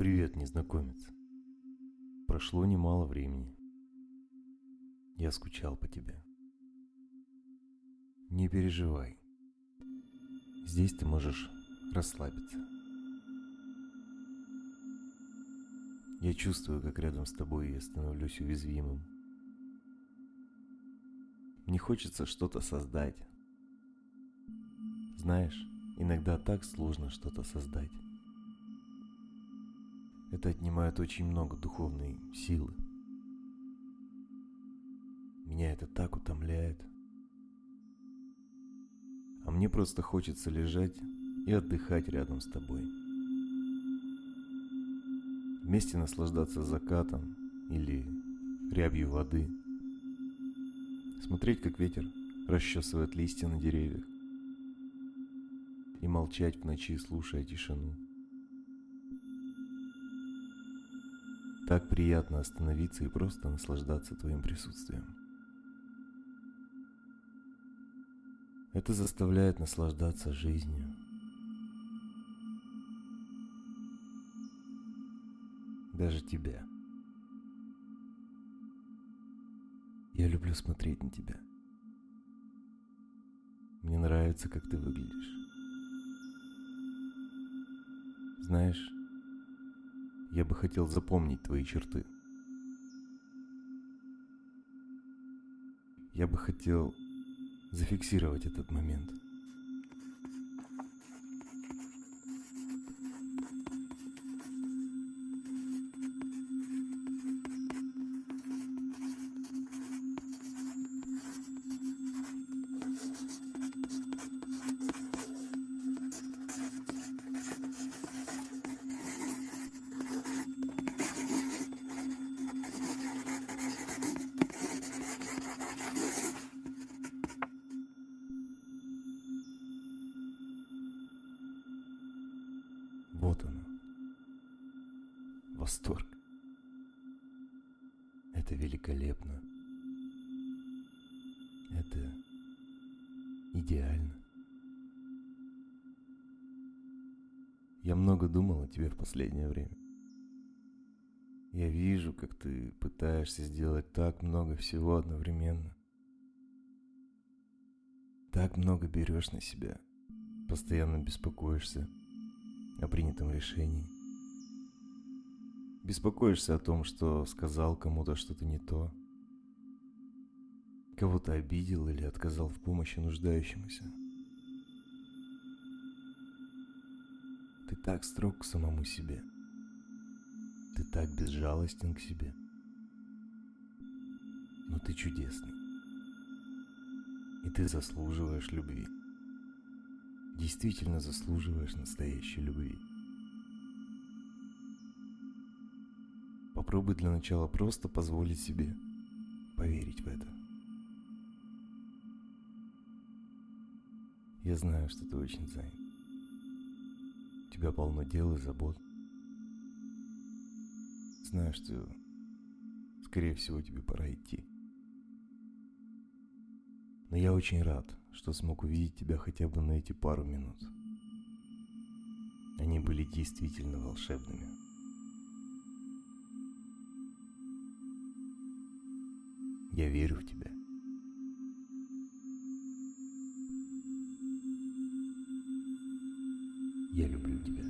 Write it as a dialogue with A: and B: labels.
A: Привет, незнакомец. Прошло немало времени. Я скучал по тебе. Не переживай. Здесь ты можешь расслабиться. Я чувствую, как рядом с тобой я становлюсь уязвимым. Мне хочется что-то создать. Знаешь, иногда так сложно что-то создать. Это отнимает очень много духовной силы. Меня это так утомляет. А мне просто хочется лежать и отдыхать рядом с тобой. Вместе наслаждаться закатом или рябью воды. Смотреть, как ветер расчесывает листья на деревьях. И молчать в ночи, слушая тишину. Так приятно остановиться и просто наслаждаться твоим присутствием. Это заставляет наслаждаться жизнью. Даже тебя. Я люблю смотреть на тебя. Мне нравится, как ты выглядишь. Знаешь, я бы хотел запомнить твои черты. Я бы хотел зафиксировать этот момент. Вот оно. Восторг. Это великолепно. Это идеально. Я много думал о тебе в последнее время. Я вижу, как ты пытаешься сделать так много всего одновременно. Так много берешь на себя. Постоянно беспокоишься о принятом решении. Беспокоишься о том, что сказал кому-то что-то не то. Кого-то обидел или отказал в помощи нуждающемуся. Ты так строг к самому себе. Ты так безжалостен к себе. Но ты чудесный. И ты заслуживаешь любви действительно заслуживаешь настоящей любви. Попробуй для начала просто позволить себе поверить в это. Я знаю, что ты очень занят. У тебя полно дел и забот. Знаю, что, скорее всего, тебе пора идти. Но я очень рад, что смог увидеть тебя хотя бы на эти пару минут. Они были действительно волшебными. Я верю в тебя. Я люблю тебя.